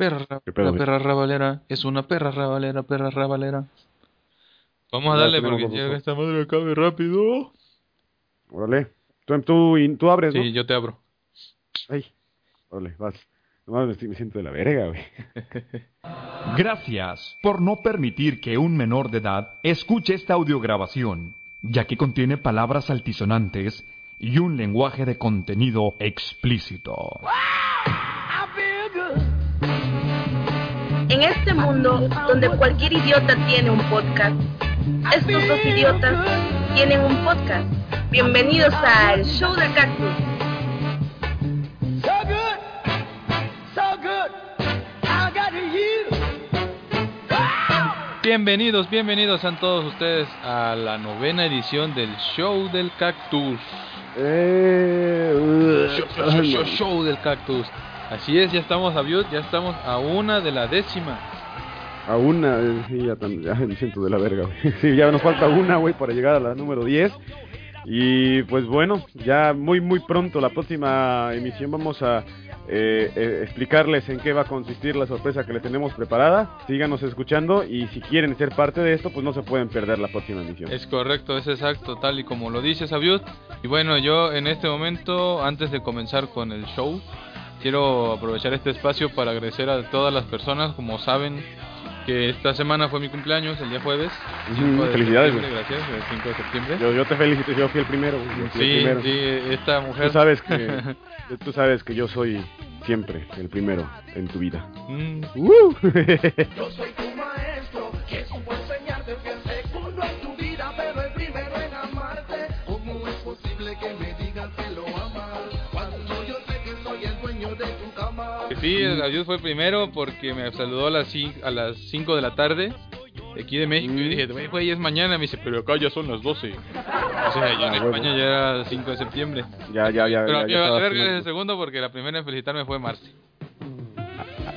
Perra, ¿Qué pedo, la perra rabalera, es una perra rabalera, perra rabalera. Vamos a Ya darle porque llega ojos. esta madre acabe rápido. Órale. Tú, tú, y- tú abres, ¿no? Sí, yo te abro. Ay. Órale, vas. No, me, estoy- me siento de la verga, güey. Gracias por no permitir que un menor de edad escuche esta audiograbación, ya que contiene palabras altisonantes y un lenguaje de contenido explícito. En este mundo donde cualquier idiota tiene un podcast, estos dos idiotas tienen un podcast. Bienvenidos al Show del Cactus. Bienvenidos, bienvenidos a todos ustedes a la novena edición del Show del Cactus. Eh, Show, show, show, show, show del Cactus. Así es, ya estamos a ya estamos a una de la décima. A una, eh, sí, ya, tan- ya me siento de la verga, güey. Sí, ya nos falta una, güey, para llegar a la número 10. Y pues bueno, ya muy, muy pronto, la próxima emisión vamos a eh, eh, explicarles en qué va a consistir la sorpresa que le tenemos preparada. Síganos escuchando y si quieren ser parte de esto, pues no se pueden perder la próxima emisión. Es correcto, es exacto, tal y como lo dice Sabiut. Y bueno, yo en este momento, antes de comenzar con el show, quiero aprovechar este espacio para agradecer a todas las personas, como saben que esta semana fue mi cumpleaños, el día jueves. Ujú, 5 de felicidades, septiembre, Gracias, el 5 de septiembre. Yo, yo te felicito, yo fui el primero. fui el sí, primero. sí, esta mujer... Tú sabes que tú sabes que yo soy siempre el primero en tu vida. Mm, ¡Uh! Yo soy tu Sí, el adiós fue primero porque me saludó a las cin- a las 5 de la tarde de aquí de México y Mm. dije, "Güey, güey, es mañana, me dice, pero acá ya son las 12. O sea, ya en Ah. España ya era 5 de septiembre. ya, ya, ya. Pero ya, a ya estabas verga con- el segundo porque la primera en felicitarme fue Marce.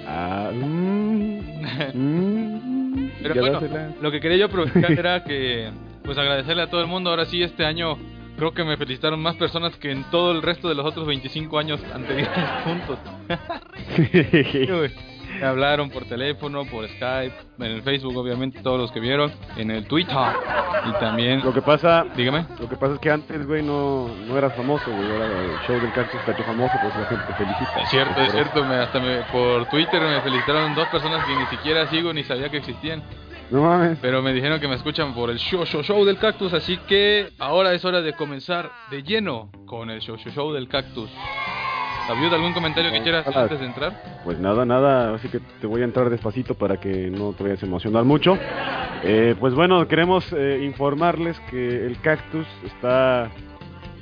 Ah, mm, mm, Pero bueno, lo que quería yo aprovechar era que, pues agradecerle a todo el mundo. Ahora sí, este año creo que me felicitaron más personas que en todo el resto de los otros 25 años anteriores juntos. Me hablaron por teléfono, por Skype, en el Facebook, obviamente, todos los que vieron, en el Twitter. Y también, Lo que pasa, dígame. lo que pasa es que antes, güey, no, no eras famoso, güey. Ahora el show del cactus está hecho famoso, pues la gente te felicita. Es cierto, Por es eso. cierto, me, hasta me, por Twitter me felicitaron dos personas que ni siquiera sigo ni sabía que existían. No mames. Pero me dijeron que me escuchan por el show, show, show del cactus, así que ahora es hora de comenzar de lleno con el show, show, show del cactus. ¿Había algún comentario que quieras Hola. antes de entrar? Pues nada, nada, así que te voy a entrar despacito para que no te vayas a emocionar mucho. Eh, pues bueno, queremos eh, informarles que el cactus está...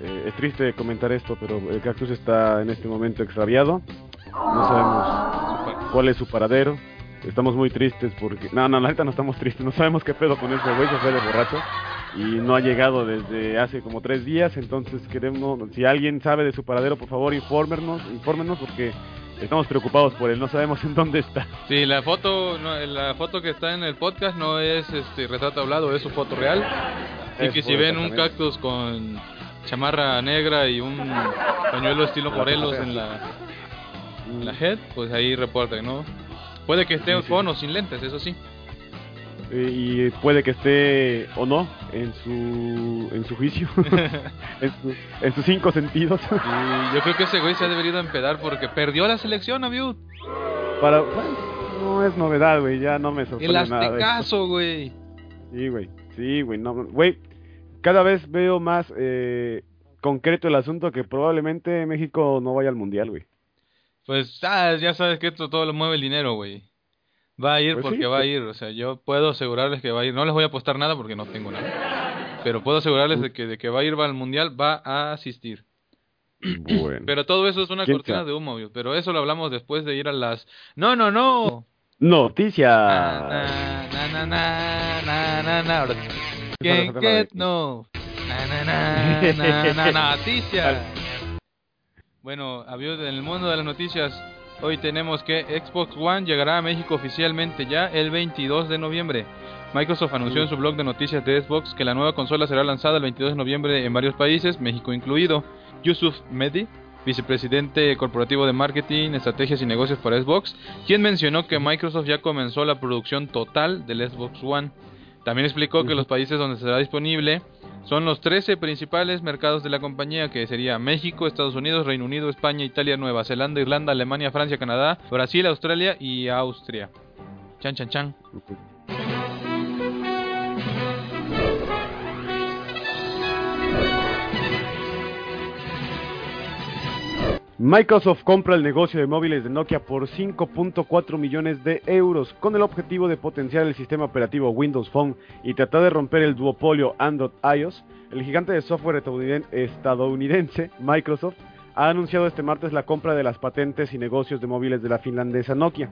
eh, es triste comentar esto, pero el cactus está en este momento extraviado. No sabemos cuál es su paradero. Estamos muy tristes porque... No, no, la neta no estamos tristes. No sabemos qué pedo con ese güey, se fue de borracho. Y no ha llegado desde hace como tres días. Entonces queremos... Si alguien sabe de su paradero, por favor, infórmenos, infórmenos porque estamos preocupados por él. No sabemos en dónde está. Sí, la foto, no, la foto que está en el podcast no es este retrato hablado, es su foto real. Así Es que si ven un cactus con chamarra negra y un pañuelo estilo Morelos en la, en la head, pues ahí reporten, ¿no? Puede que esté Sí, con o sin lentes, eso sí. Eh, y puede que esté o no en su en su juicio en, su- en sus cinco sentidos Y yo creo que ese güey se ha debido empedar porque perdió la selección, Abiud. para no es novedad güey ya no me El sorprende esto. aztecaso, güey. sí güey sí güey no güey cada vez veo más eh, concreto el asunto que probablemente México no vaya al mundial güey Pues ah, ya sabes que esto todo lo mueve el dinero, güey. Va a ir Pues porque sí, va a pues- ir, o sea, yo puedo asegurarles que va a ir. No les voy a apostar nada porque no tengo nada. Pero puedo asegurarles de que de que va a ir va al mundial, va a asistir. bueno Pero todo eso es una ¿Quién cortina sabe? de humo, obvio. pero eso lo hablamos después de ir a las No, no, no. noticias Na, na, na. Can't get no. Na, na, na, na, na, noticias. Bueno, amigos, en el mundo de las noticias, hoy tenemos que Xbox One llegará a México oficialmente ya el 22 de noviembre. Microsoft anunció en su blog de noticias de Xbox que la nueva consola será lanzada el 22 de noviembre en varios países, México incluido. Yusuf Mehdi, vicepresidente corporativo de marketing, estrategias y negocios para Xbox, quien mencionó que Microsoft ya comenzó la producción total del Xbox One. También explicó que los países donde será disponible son los 13 principales mercados de la compañía, que sería México, Estados Unidos, Reino Unido, España, Italia, Nueva Zelanda, Irlanda, Alemania, Francia, Canadá, Brasil, Australia y Austria. Chan, chan, chan. Microsoft compra el negocio de móviles de Nokia por 5.4 millones de euros con el objetivo de potenciar el sistema operativo Windows Phone y tratar de romper el duopolio Android-iOS. El gigante de software estadouniden- estadounidense Microsoft ha anunciado este martes la compra de las patentes y negocios de móviles de la finlandesa Nokia.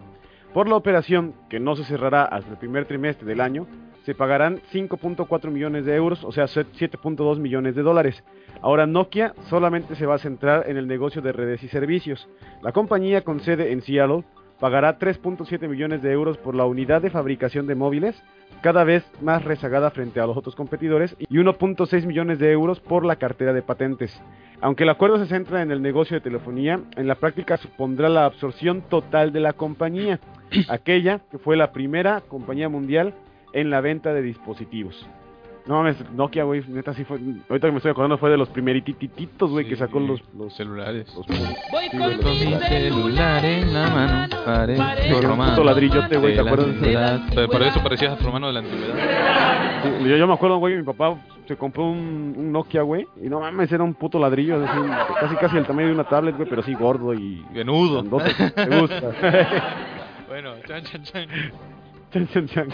Por la operación, que no se cerrará hasta el primer trimestre del año, se pagarán 5.4 millones de euros, o sea, 7.2 millones de dólares. Ahora Nokia solamente se va a centrar en el negocio de redes y servicios. La compañía con sede en Seattle pagará 3.7 millones de euros por la unidad de fabricación de móviles, cada vez más rezagada frente a los otros competidores, y 1.6 millones de euros por la cartera de patentes. Aunque el acuerdo se centra en el negocio de telefonía, en la práctica supondrá la absorción total de la compañía, aquella que fue la primera compañía mundial en la venta de dispositivos. No mames, Nokia, güey, neta sí fue. Ahorita que me estoy acordando fue de los primeritititos, güey, que sacó los, los celulares. los- Voy Sí, con mi celular en la mano, romano puto ladrillote, güey, ¿te acuerdas? por eso parecías romano de la antigüedad. Sí, yo, yo me acuerdo, güey, mi papá se compró un, un Nokia, güey, y no mames, era un puto ladrillo, así, casi casi el tamaño de una tablet, güey, pero sí gordo y Venudo. Me gusta. bueno, chan, chan, chan. Chan, chan, chan.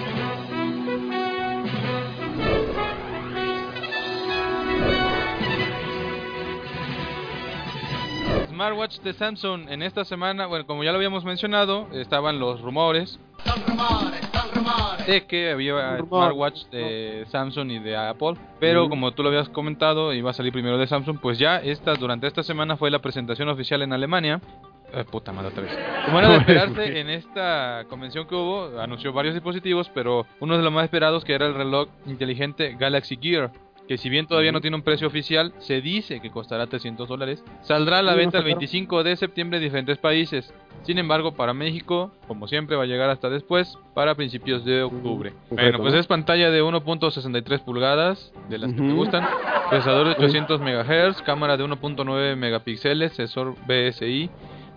Smartwatch de Samsung en esta semana, bueno, como ya lo habíamos mencionado, estaban los rumores de que había smartwatch de Samsung y de Apple, pero como tú lo habías comentado, iba a salir primero de Samsung, pues ya esta durante esta semana fue la presentación oficial en Alemania. Eh, puta madre otra vez. Como era de esperarse en esta convención que hubo, anunció varios dispositivos, pero uno de los más esperados que era el reloj inteligente Galaxy Gear, que si bien todavía no tiene un precio oficial, se dice que costará 300 dólares, saldrá a la venta el está caro. 25 de septiembre en diferentes países. Sin embargo, para México, como siempre, va a llegar hasta después, para principios de octubre. Bueno, pues es pantalla de 1.63 pulgadas, de las que te gustan, procesador de 800 MHz, cámara de 1.9 megapíxeles, sensor BSI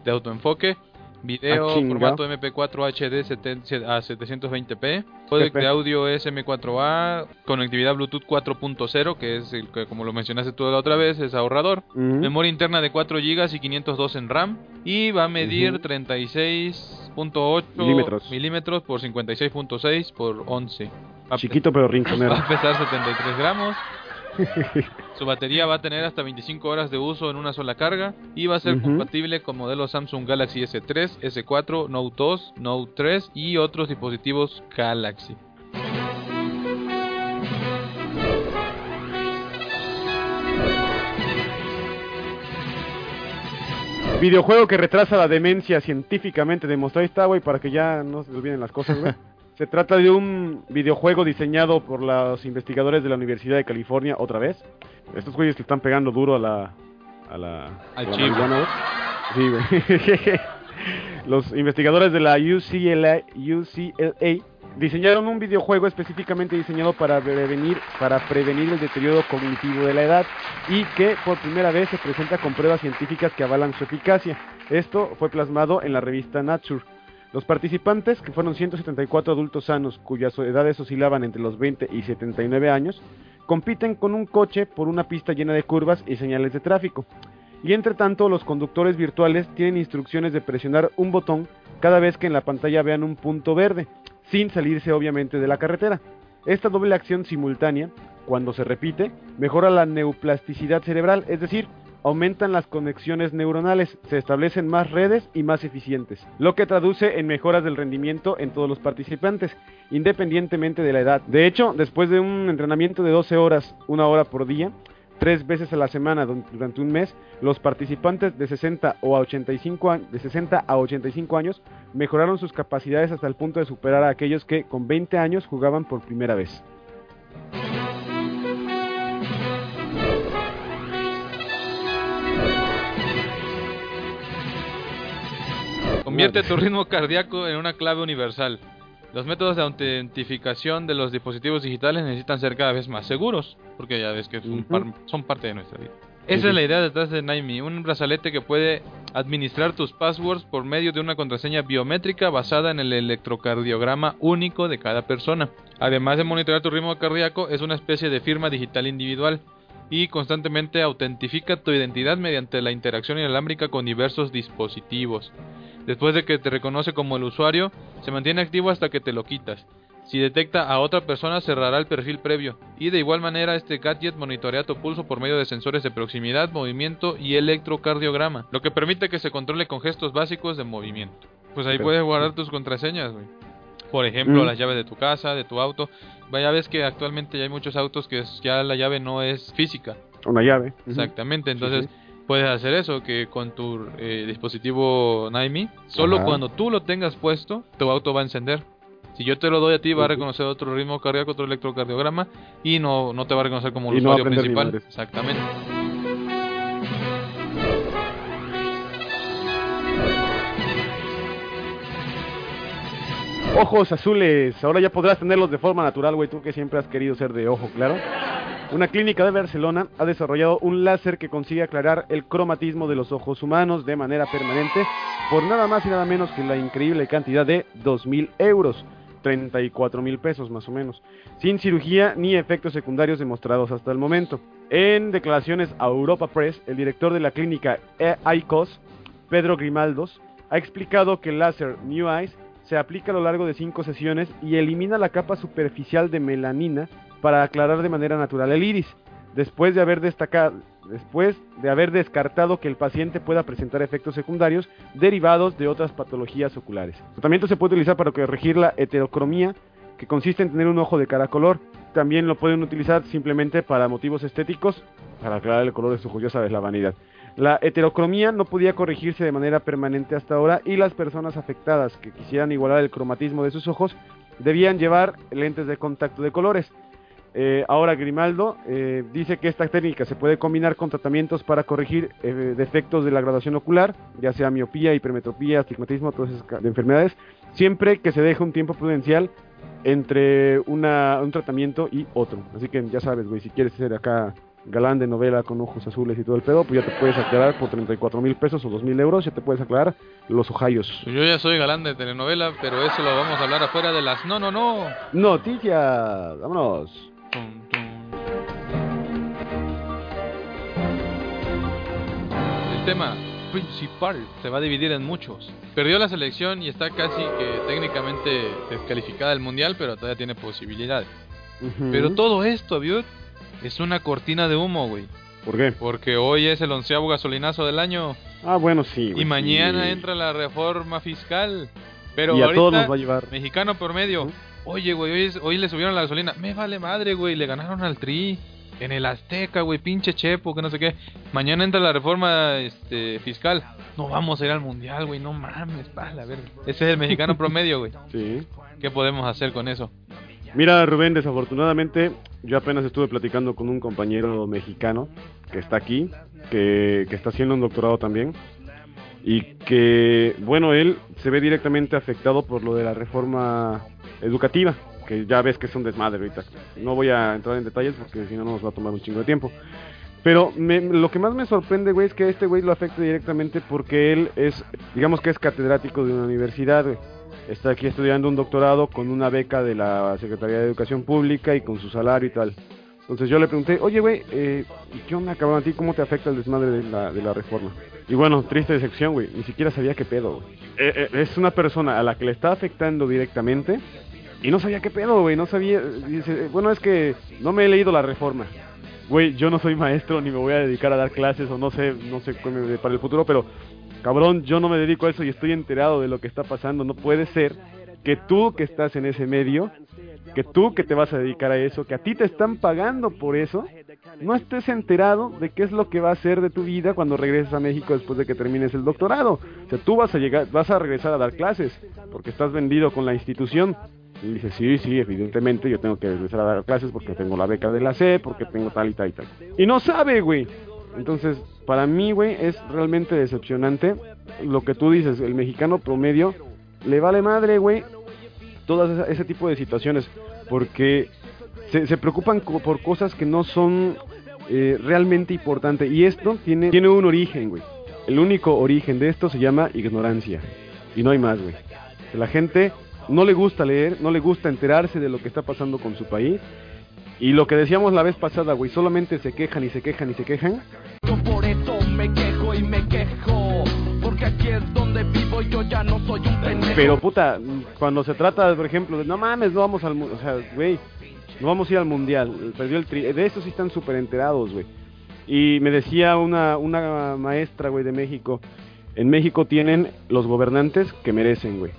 de autoenfoque, video Ah, formato MP4 HD a 720p, codec de audio SM4A, conectividad Bluetooth 4.0, que es el que como lo mencionaste tú la otra vez, es ahorrador, Ujú. memoria interna de 4 GB y 512 en RAM, y va a medir Ujú. 36.8 Milímetros. milímetros por 56.6 por 11. Va a Chiquito pero Va rinconero. a pesar 73 gramos. Su batería va a tener hasta 25 horas de uso en una sola carga y va a ser compatible con modelos Samsung Galaxy S3, S4, Note 2, Note 3 y otros dispositivos Galaxy. Videojuego que retrasa la demencia científicamente demostrado. Ahí está, güey, para que ya no se olviden las cosas, güey. Se trata de un videojuego diseñado por los investigadores de la Universidad de California, otra vez. Estos güeyes que están pegando duro a la... A la, Al chivo. Sí, güey. los investigadores de la UCLA, UCLA diseñaron un videojuego específicamente diseñado para prevenir, para prevenir el deterioro cognitivo de la edad y que por primera vez se presenta con pruebas científicas que avalan su eficacia. Esto fue plasmado en la revista Nature. Los participantes, que fueron 174 adultos sanos cuyas edades oscilaban entre los 20 y 79 años, compiten con un coche por una pista llena de curvas y señales de tráfico. Y entre tanto, los conductores virtuales tienen instrucciones de presionar un botón cada vez que en la pantalla vean un punto verde, sin salirse obviamente de la carretera. Esta doble acción simultánea, cuando se repite, mejora la neuplasticidad cerebral, es decir, aumentan las conexiones neuronales, se establecen más redes y más eficientes, lo que traduce en mejoras del rendimiento en todos los participantes, independientemente de la edad. De hecho, después de un entrenamiento de 12 horas, una hora por día, tres veces a la semana durante un mes, los participantes de 60 o a 85 años, de 60 a 85 años mejoraron sus capacidades hasta el punto de superar a aquellos que con 20 años jugaban por primera vez. Convierte tu ritmo cardíaco en una clave universal. Los métodos de autentificación de los dispositivos digitales necesitan ser cada vez más seguros, porque ya ves que son, Ujú. par- son parte de nuestra vida. Esa es la idea detrás de Naimi, un brazalete que puede administrar tus passwords por medio de una contraseña biométrica basada en el electrocardiograma único de cada persona. Además de monitorear tu ritmo cardíaco, es una especie de firma digital individual y constantemente autentifica tu identidad mediante la interacción inalámbrica con diversos dispositivos. Después de que te reconoce como el usuario, se mantiene activo hasta que te lo quitas. Si detecta a otra persona, cerrará el perfil previo. Y de igual manera, este gadget monitorea tu pulso por medio de sensores de proximidad, movimiento y electrocardiograma, lo que permite que se controle con gestos básicos de movimiento. Pues ahí puedes guardar tus contraseñas, güey. Por ejemplo, Mm. las llaves de tu casa, de tu auto. Ya ves que actualmente ya hay muchos autos que ya la llave no es física. Una llave. Exactamente, entonces sí. puedes hacer eso, que con tu eh, dispositivo Naimi, solo Ajá. cuando tú lo tengas puesto, tu auto va a encender. Si yo te lo doy a ti, va a reconocer otro ritmo cardíaco, otro electrocardiograma y no, no te va a reconocer como no a usuario principal. Exactamente. Ojos azules, ahora ya podrás tenerlos de forma natural, güey, tú que siempre has querido ser de ojo, claro. Una clínica de Barcelona ha desarrollado un láser que consigue aclarar el cromatismo de los ojos humanos de manera permanente por nada más y nada menos que la increíble cantidad de 2.000 euros, 34 mil pesos más o menos, sin cirugía ni efectos secundarios demostrados hasta el momento. En declaraciones a Europa Press, el director de la clínica E- ICOS, Pedro Grimaldos, ha explicado que el láser New Eyes se aplica a lo largo de cinco sesiones y elimina la capa superficial de melanina para aclarar de manera natural el iris, después de haber destacado, después de haber descartado que el paciente pueda presentar efectos secundarios derivados de otras patologías oculares. El tratamiento se puede utilizar para corregir la heterocromía, que consiste en tener un ojo de cada color. También lo pueden utilizar simplemente para motivos estéticos, para aclarar el color de su ojos, ya sabes, la vanidad. La heterocromía no podía corregirse de manera permanente hasta ahora y las personas afectadas que quisieran igualar el cromatismo de sus ojos debían llevar lentes de contacto de colores. Eh, ahora Grimaldo eh, dice que esta técnica se puede combinar con tratamientos para corregir eh, defectos de la graduación ocular, ya sea miopía, hipermetropía, astigmatismo, todas esas enfermedades, siempre que se deje un tiempo prudencial entre una, un tratamiento y otro. Así que ya sabes, güey, si quieres ser acá galán de novela con ojos azules y todo el pedo, pues ya te puedes aclarar por 34 mil pesos o 2 mil euros, ya te puedes aclarar los ojayos. Pues Yo ya soy galán de telenovela, pero eso lo vamos a hablar afuera de las no, no, no. Noticias, vámonos. Tum, tum. El tema principal se va a dividir en muchos. Perdió la selección y está casi que técnicamente descalificada del mundial, pero todavía tiene posibilidades. Pero todo esto, Biot, es una cortina de humo, güey. ¿Por qué? Porque hoy es el onceavo gasolinazo del año Ah, bueno, sí. y güey, mañana sí. entra la reforma fiscal. Pero y a ahorita, todos nos va a llevar. mexicano por medio. Ujú. Oye, güey, hoy, es- hoy le subieron la gasolina. Me vale madre, güey. Le ganaron al Tri. En el Azteca, güey. Pinche Chepo, que no sé qué. Mañana entra la reforma este, fiscal. No vamos a ir al mundial, güey. No mames, pala, a ver. Ese es el mexicano promedio, güey. Sí. ¿Qué podemos hacer con eso? Mira, Rubén, desafortunadamente, yo apenas estuve platicando con un compañero mexicano que está aquí, que, que está haciendo un doctorado también, y que, bueno, él se ve directamente afectado por lo de la reforma educativa, que ya ves que es un desmadre ahorita. No voy a entrar en detalles porque si no nos va a tomar un chingo de tiempo. Pero me- lo que más me sorprende, güey, es que este güey lo afecta directamente porque él es, digamos que es catedrático de una universidad, güey. Está aquí estudiando un doctorado con una beca de la Secretaría de Educación Pública y con su salario y tal. Entonces yo le pregunté, oye, güey, eh, ¿y qué onda, cabrón? ¿A ti cómo te afecta el desmadre de la, de la reforma? Y bueno, triste decepción, güey. Ni siquiera sabía qué pedo, güey. Eh, eh, es una persona a la que le está afectando directamente y no sabía qué pedo, güey. No sabía. Dice, bueno, es que no me he leído la reforma. Güey, yo no soy maestro ni me voy a dedicar a dar clases o no sé, no sé para el futuro, pero cabrón, yo no me dedico a eso y estoy enterado de lo que está pasando. No puede ser que tú que estás en ese medio, que tú que te vas a dedicar a eso, que a ti te están pagando por eso, no estés enterado de qué es lo que va a hacer de tu vida cuando regreses a México después de que termines el doctorado. O sea, tú vas a llegar, vas a regresar a dar clases porque estás vendido con la institución. Y dice, sí, sí, evidentemente yo tengo que regresar a dar clases porque tengo la beca de la C, porque tengo tal y tal y tal. Y no sabe, güey. Entonces, para mí, güey, es realmente decepcionante lo que tú dices, el mexicano promedio le vale madre, güey, todas esa- ese tipo de situaciones, porque se, preocupan por cosas que no son eh, realmente importantes. Y esto tiene, tiene un origen, güey. El único origen de esto se llama ignorancia. Y no hay más, güey. La gente no le gusta leer, no le gusta enterarse de lo que está pasando con su país. Y lo que decíamos la vez pasada, güey, solamente se quejan y se quejan y se quejan. Pero puta, cuando se trata, por ejemplo, de no mames, no vamos al o sea, güey, no vamos a ir al mundial, perdió el tri, de eso sí están súper enterados, güey. Y me decía una, una maestra, güey, de México, en México tienen los gobernantes que merecen, güey.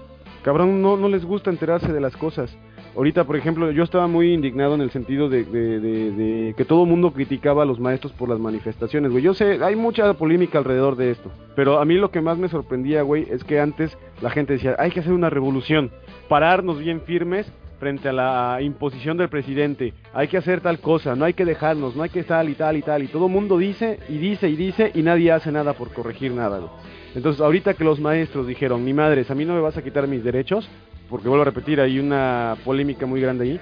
Cabrón, no, no les gusta enterarse de las cosas. Ahorita, por ejemplo, yo estaba muy indignado en el sentido de, que todo el mundo criticaba a los maestros por las manifestaciones, güey. Yo sé, hay mucha polémica alrededor de esto, pero a mí lo que más me sorprendía, güey, es que antes la gente decía, hay que hacer una revolución, pararnos bien firmes frente a la imposición del presidente, hay que hacer tal cosa, no hay que dejarnos, no hay que tal y tal y tal, y todo el mundo dice y dice y dice y nadie hace nada por corregir nada. Entonces, ahorita que los maestros dijeron, mi madres, a mí no me vas a quitar mis derechos, porque vuelvo a repetir, hay una polémica muy grande ahí.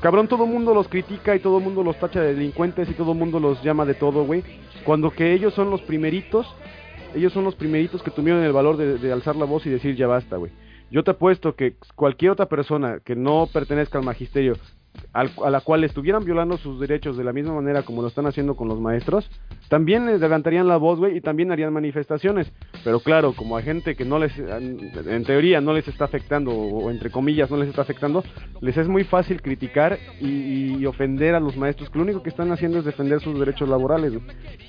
Cabrón, todo el mundo los critica y todo el mundo los tacha de delincuentes y todo el mundo los llama de todo, güey. Cuando que ellos son los primeritos, ellos son los primeritos que tuvieron el valor de, alzar la voz y decir ya basta, güey. Yo te apuesto que cualquier otra persona que no pertenezca al magisterio, al- a la cual estuvieran violando sus derechos de la misma manera como lo están haciendo con los maestros, también les levantarían la voz, güey, y también harían manifestaciones. Pero claro, como hay gente que no les, en teoría, no les está afectando, o entre comillas, no les está afectando, les es muy fácil criticar y, y ofender a los maestros, que lo único que están haciendo es defender sus derechos laborales.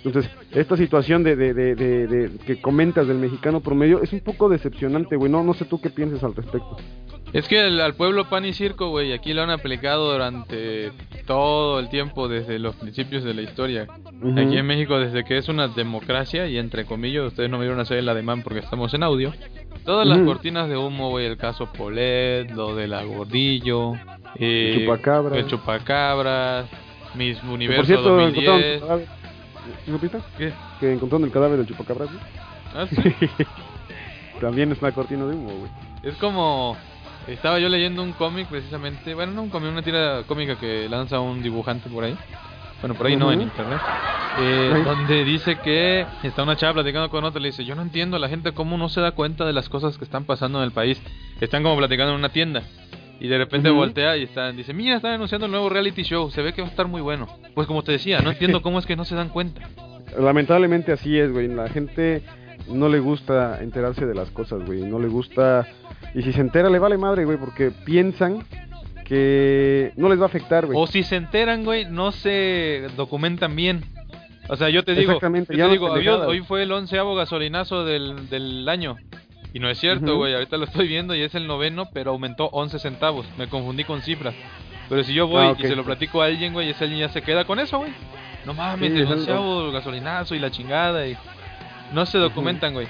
Entonces, esta situación de, de- de- que comentas del mexicano promedio es un poco decepcionante, güey. No, no sé tú qué piensas al respecto. Es que el- al pueblo pan y circo, güey, aquí lo han aplicado durante todo el tiempo desde los principios de la historia. Aquí en México, desde que es una democracia, y entre comillas, ustedes no vieron hacer el ademán porque estamos en audio. Todas las cortinas de humo, güey, el caso Polet, lo de la Gordillo, eh, El chupacabras. el chupacabras, Miss Que, Universo por cierto, encontraron 2010. el cadáver. ¿Sí supiste? ¿Qué? Que encontraron el cadáver del chupacabras, güey. Ah, sí. También es una cortina de humo, güey. Es como estaba yo leyendo un cómic precisamente, bueno, no un cómic, una tira cómica que lanza un dibujante por ahí. Bueno, por ahí no, en internet. Eh, donde dice que está una chava platicando con otra, le dice, yo no entiendo la gente cómo no se da cuenta de las cosas que están pasando en el país. Están como platicando en una tienda. Y de repente voltea y están, dice, mira, están anunciando el nuevo reality show, se ve que va a estar muy bueno. Pues como te decía, no entiendo cómo es que no se dan cuenta. Lamentablemente así es, güey. La gente no le gusta enterarse de las cosas, güey. No le gusta. Y si se entera, le vale madre, güey, porque piensan que no les va a afectar, güey. O si se enteran, güey, no se documentan bien. O sea, yo te digo, Exactamente, yo te digo, hoy fue el onceavo gasolinazo del, del año. Y no es cierto, güey, ahorita lo estoy viendo y es el noveno, pero aumentó 11 centavos. Me confundí con cifras. Pero si yo voy Ah, y se lo platico a alguien, güey, ese alguien ya se queda con eso, güey. No mames, Sí, el- onceavo gasolinazo y la chingada y... No se documentan, güey.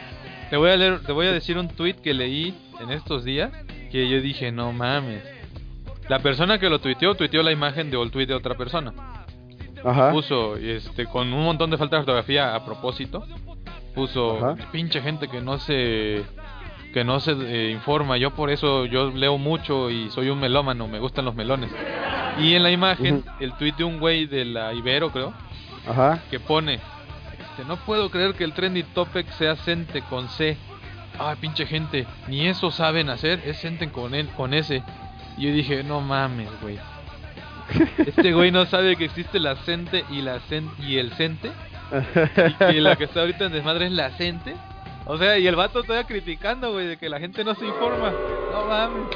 Te voy a leer, te voy a decir un tweet que leí en estos días que yo dije, no mames. La persona que lo tuiteó, tuiteó la imagen de un tweet de otra persona. Ajá. Puso, este, con un montón de falta de ortografía a propósito. Puso, Ajá. pinche gente que no se que no se eh, informa. Yo por eso yo leo mucho y soy un melómano, me gustan los melones. Y en la imagen, Ujú. el tweet de un güey de la Ibero, creo, Ajá. que pone, no puedo creer que el trendy topic sea Cente con C. Ay, pinche gente, ni eso saben hacer, es Cente con, N- con S. Y yo dije, no mames, güey. Este güey no sabe que existe la Cente y, la cen y el Cente. Y que la que está ahorita en desmadre es la Cente. O sea, y el vato todavía criticando, güey, de que la gente no se informa. No mames.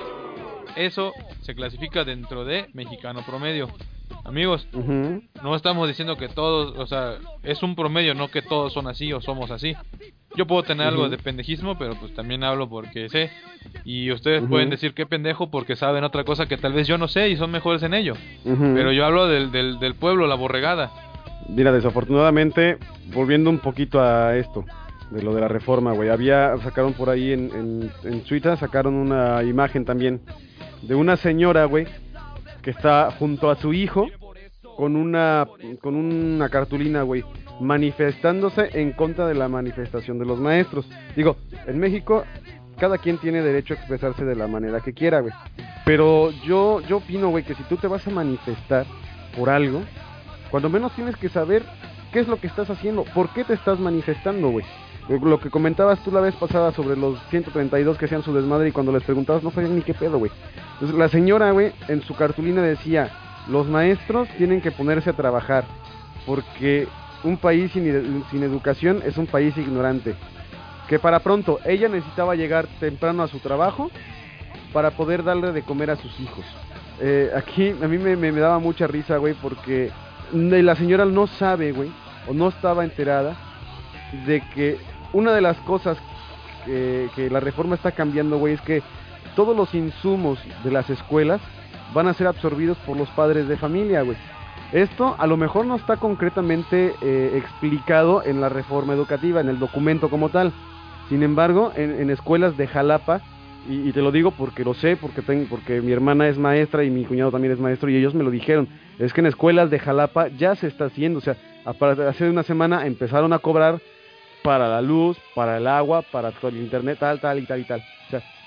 Eso se clasifica dentro de mexicano promedio. Amigos, no estamos diciendo que todos, o sea, es un promedio, no que todos son así o somos así. Yo puedo tener algo de pendejismo, pero pues también hablo porque sé. Y ustedes pueden decir qué pendejo porque saben otra cosa que tal vez yo no sé y son mejores en ello. Pero yo hablo del, del, del pueblo, la borregada. Mira, desafortunadamente, volviendo un poquito a esto, de lo de la reforma, güey, había, sacaron por ahí en, en, en Twitter, sacaron una imagen también de una señora, güey, que está junto a su hijo con una, con una cartulina, güey, manifestándose en contra de la manifestación de los maestros. Digo, en México cada quien tiene derecho a expresarse de la manera que quiera, güey. Pero yo, yo opino, güey, que si tú te vas a manifestar por algo, cuando menos tienes que saber qué es lo que estás haciendo, por qué te estás manifestando, güey. Lo que comentabas tú la vez pasada sobre los 132 que hacían su desmadre y cuando les preguntabas no sabían ni qué pedo, güey. La señora, güey, en su cartulina decía, los maestros tienen que ponerse a trabajar porque un país sin, sin educación es un país ignorante. Que para pronto ella necesitaba llegar temprano a su trabajo para poder darle de comer a sus hijos. Eh, aquí a mí me, me daba mucha risa, güey, porque la señora no sabe, güey, o no estaba enterada de que una de las cosas que, la reforma está cambiando, güey, es que todos los insumos de las escuelas van a ser absorbidos por los padres de familia, güey. Esto a lo mejor no está concretamente eh, explicado en la reforma educativa, en el documento como tal. Sin embargo, en, en escuelas de Jalapa, y, y, te lo digo porque lo sé, porque, tengo, porque mi hermana es maestra y mi cuñado también es maestro y ellos me lo dijeron, es que en escuelas de Jalapa ya se está haciendo, o sea, hace una semana empezaron a cobrar para la luz, para el agua, para el internet, tal, tal y tal y tal.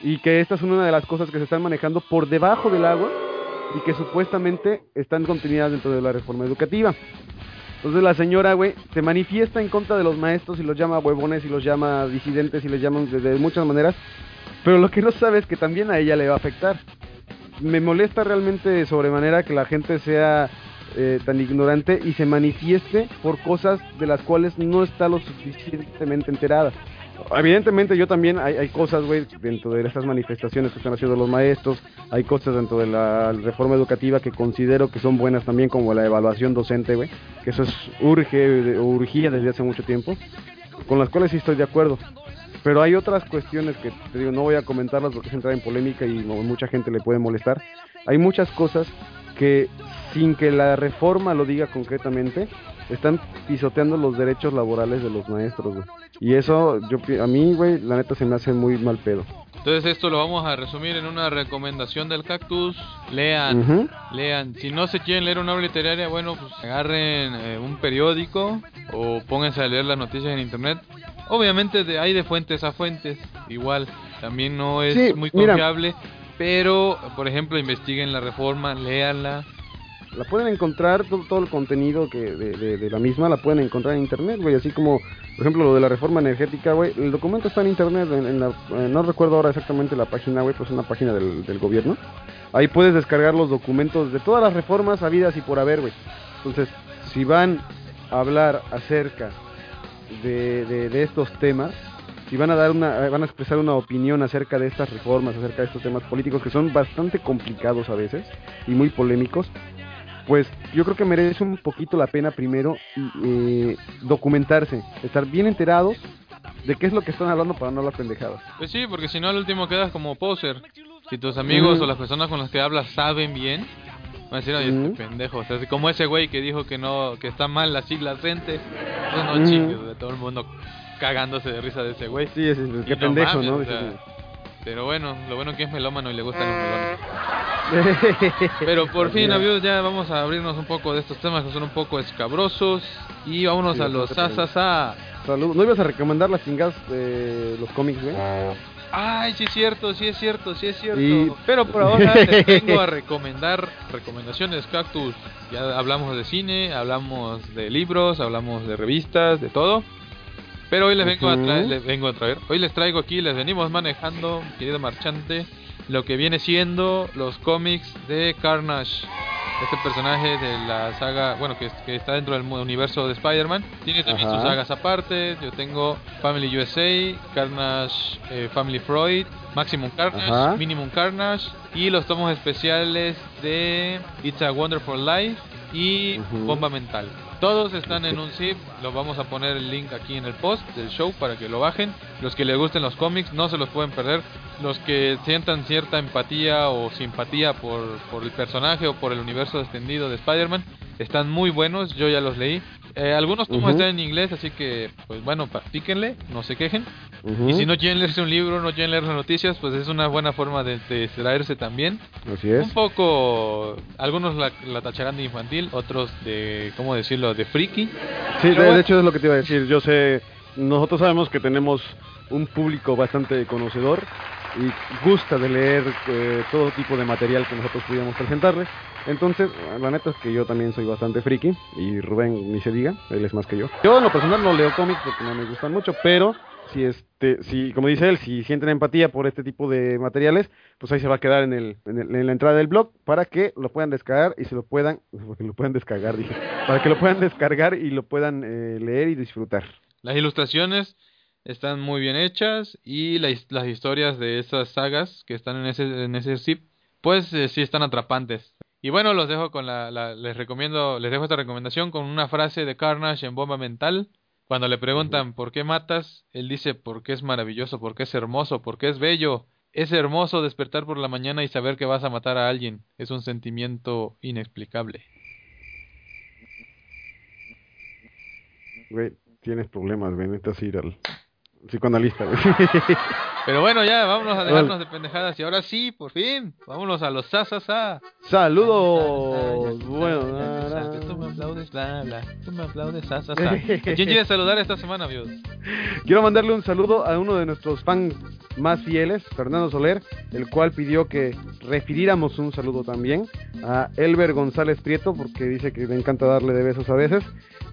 Y que esta es una de las cosas que se están manejando por debajo del agua y que supuestamente están contenidas dentro de la reforma educativa. Entonces la señora, güey, se manifiesta en contra de los maestros y los llama huevones y los llama disidentes y les llaman de, de muchas maneras, pero lo que no sabe es que también a ella le va a afectar. Me molesta realmente sobremanera que la gente sea eh, tan ignorante y se manifieste por cosas de las cuales no está lo suficientemente enterada. Evidentemente yo también hay, hay cosas, güey, dentro de estas manifestaciones que están haciendo los maestros, hay cosas dentro de la reforma educativa que considero que son buenas también, como la evaluación docente, güey, que eso es urge, urgía desde hace mucho tiempo, con las cuales sí estoy de acuerdo. Pero hay otras cuestiones que digo, no voy a comentarlas porque es entrar en polémica y mucha gente le puede molestar. Hay muchas cosas que sin que la reforma lo diga concretamente, están pisoteando los derechos laborales de los maestros, güey. Y eso, yo a mí, güey, la neta se me hace muy mal pedo. Entonces esto lo vamos a resumir en una recomendación del cactus. Lean, uh -huh. lean. Si no se quieren leer una obra literaria, bueno, pues agarren eh, un periódico o pónganse a leer las noticias en internet. Obviamente de, hay de fuentes a fuentes, igual. También no es Sí, muy mira. Pero, por ejemplo, investiguen la reforma, léanla. La pueden encontrar, todo, el contenido que de, de, la misma la pueden encontrar en internet, güey. Así como, por ejemplo, lo de la reforma energética, güey. El documento está en internet, en, la, eh, no recuerdo ahora exactamente la página, güey, pues es una página del, gobierno. Ahí puedes descargar los documentos de todas las reformas habidas y por haber, güey. Entonces, si van a hablar acerca de, de estos temas, si van a dar una, van a expresar una opinión acerca de estas reformas, acerca de estos temas políticos que son bastante complicados a veces y muy polémicos, pues yo creo que merece un poquito la pena primero eh, documentarse, estar bien enterados de qué es lo que están hablando para no hablar pendejadas. Pues sí, porque si no al último quedas como poser. Si tus amigos Mm. o las personas con las que hablas saben bien, van a decir, oye, Mm. este pendejo. O sea, como ese güey que dijo que no, que está mal las siglas frente. Eso no Mm. chingues, de todo el mundo cagándose de risa de ese güey. Sí, es, es- Y qué no pendejo, mames, ¿no? o sea, Pero bueno, lo bueno que es melómano y le gustan los melones. Pero por fin, amigos, ya vamos a abrirnos un poco de estos temas que son un poco escabrosos. Y vámonos Sí, a los bastante sa Saludos. ¿No ibas a recomendar las chingadas de los cómics, güey? Ay, sí es cierto, sí es cierto, sí es cierto. Pero por ahora les vengo a recomendar recomendaciones Cactus. Ya hablamos de cine, hablamos de libros, hablamos de revistas, de todo. Pero hoy les vengo a traer, les vengo a traer, hoy les traigo aquí, les venimos manejando, querido marchante, lo que viene siendo los cómics de Carnage. Este personaje de la saga, bueno, que, que está dentro del universo de Spider-Man. Tiene también Ajá. sus sagas aparte. Yo tengo Family USA, Carnage eh, Family Freud, Maximum Carnage, Ajá. Minimum Carnage y los tomos especiales de It's a Wonderful Life y. Bomba Mental. Todos están en un zip, los vamos a poner el link aquí en el post del show para que lo bajen. Los que les gusten los cómics no se los pueden perder. Los que sientan cierta empatía o simpatía por, por el personaje o por el universo extendido de Spider-Man están muy buenos, yo ya los leí. Eh, algunos tomos Ujú. están en inglés, así que, pues bueno, practíquenle, no se quejen. Ujú. Y si no quieren leerse un libro, no quieren leer las noticias, pues es una buena forma de, distraerse también. Así es. Un poco, algunos la, la tacharán de infantil, otros de, ¿cómo decirlo?, de friki. Sí, de, de hecho es lo que te iba a decir. Yo sé, nosotros sabemos que tenemos un público bastante conocedor y gusta de leer eh, todo tipo de material que nosotros pudiéramos presentarles. Entonces, la neta es que yo también soy bastante friki y Rubén ni se diga, él es más que yo. Yo en lo personal no leo cómics porque no me gustan mucho, pero si este, si como dice él, si sienten empatía por este tipo de materiales, pues ahí se va a quedar en el, en, el- en la entrada del blog para que lo puedan descargar y se lo puedan, porque lo puedan descargar, dije, para que lo puedan descargar y lo puedan eh, leer y disfrutar. Las ilustraciones están muy bien hechas y la las historias de esas sagas que están en ese, en ese zip, pues eh, sí están atrapantes. Y bueno, los dejo con la, la- les recomiendo, les dejo esta recomendación con una frase de Carnage en Bomba Mental. Cuando le preguntan por qué matas, él dice porque es maravilloso, porque es hermoso, porque es bello. Es hermoso despertar por la mañana y saber que vas a matar a alguien. Es un sentimiento inexplicable. Güey, tienes problemas, güey, necesitas ir al psicoanalista, güey. Pero bueno, ya, vámonos a dejarnos de pendejadas. Y ahora sí, por fin, vámonos a los sasasa. Saludos. Bueno, Tú me aplaudes, bla, bla. Tú me aplaudes, sa, sa, sa. ¿A quién quieres saludar esta semana, amigos? Quiero mandarle un saludo a uno de nuestros fans más fieles, Fernando Soler, el cual pidió que refiriéramos un saludo también a Elber González Prieto, porque dice que le encanta darle de besos a veces.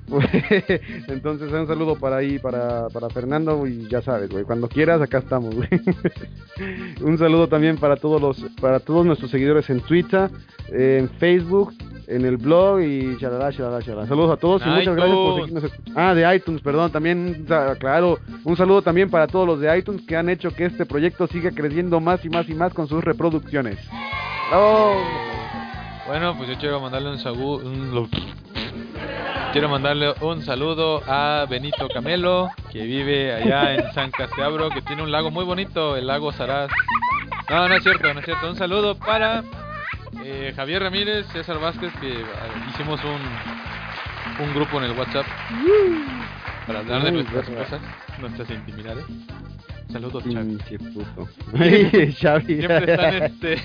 Entonces, un saludo para ahí, para, para Fernando, y ya sabes, güey, cuando quieras, acá estamos, güey. un saludo también para todos los, para todos nuestros seguidores en Twitter, en Facebook, en el blog y. Saludos a todos y muchas gracias por seguirnos. Ah, de iTunes, perdón, también, sa- claro, un saludo también para todos los de iTunes que han hecho que este proyecto siga creciendo más y más y más con sus reproducciones. ¡Bravo! Bueno, pues yo quiero mandarle un saludo. Quiero mandarle un saludo a Benito Camelo, que vive allá en San Casteabro, que tiene un lago muy bonito, el lago Saraz. No, no es cierto, no es cierto. Un saludo para eh, Javier Ramírez, César Vázquez, que eh, hicimos un, un grupo en el WhatsApp para hablar de nuestras cosas, nuestras intimidades. Saludos, Chavi. Pinche puto. Siempre están este.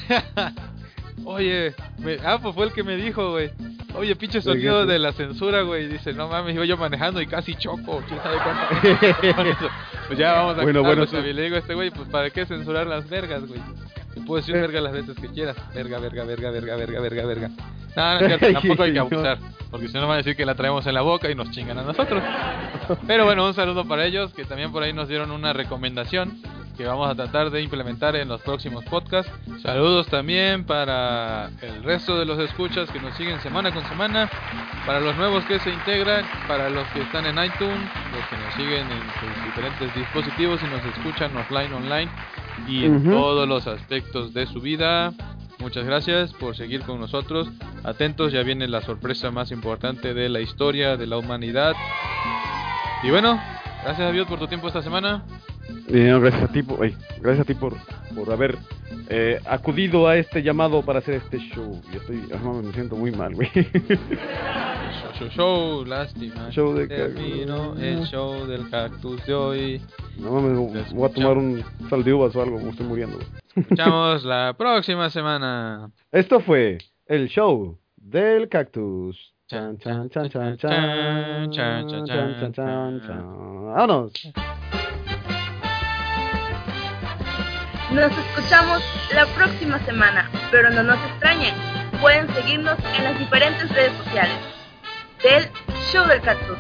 Oye, me- ah, pues fue el que me dijo, güey. Oye, pinche sonido de la censura, güey. Dice, no mames, iba yo manejando y casi choco. ¿Quién sabe cuánto? Pues ya vamos a Bueno, bueno, Xavi. Le digo a este güey, pues para qué censurar las vergas, güey. Te puedo decir verga las veces que quieras. Verga, verga, verga, verga, verga, verga, verga. No, no tampoco hay que abusar. Porque si no van a decir que la traemos en la boca y nos chingan a nosotros. Pero bueno, un saludo para ellos que también por ahí nos dieron una recomendación que vamos a tratar de implementar en los próximos podcasts. Saludos también para el resto de los escuchas que nos siguen semana con semana, para los nuevos que se integran, para los que están en iTunes, los que nos siguen en sus diferentes dispositivos y nos escuchan offline, online y en todos los aspectos de su vida. Muchas gracias por seguir con nosotros. Atentos, ya viene la sorpresa más importante de la historia de la humanidad. Y bueno, gracias a Dios por tu tiempo esta semana. Eh, no, gracias a ti, por, gracias a ti por, por haber eh, acudido a este llamado para hacer este show. Yo estoy, ah, me siento muy mal, güey. Show, show, show, lástima. Show de cactus. el show del cactus de hoy. No mames, voy a tomar un sal de uvas o algo, me estoy muriendo. güey. Escuchamos la próxima semana. Esto fue el show del cactus. Chan, chan, chan, chan, chan, Chan, chan, chan, chan, chan, chan. Vámonos. Nos escuchamos la próxima semana, pero no nos extrañen, pueden seguirnos en las diferentes redes sociales del Show del Cactus.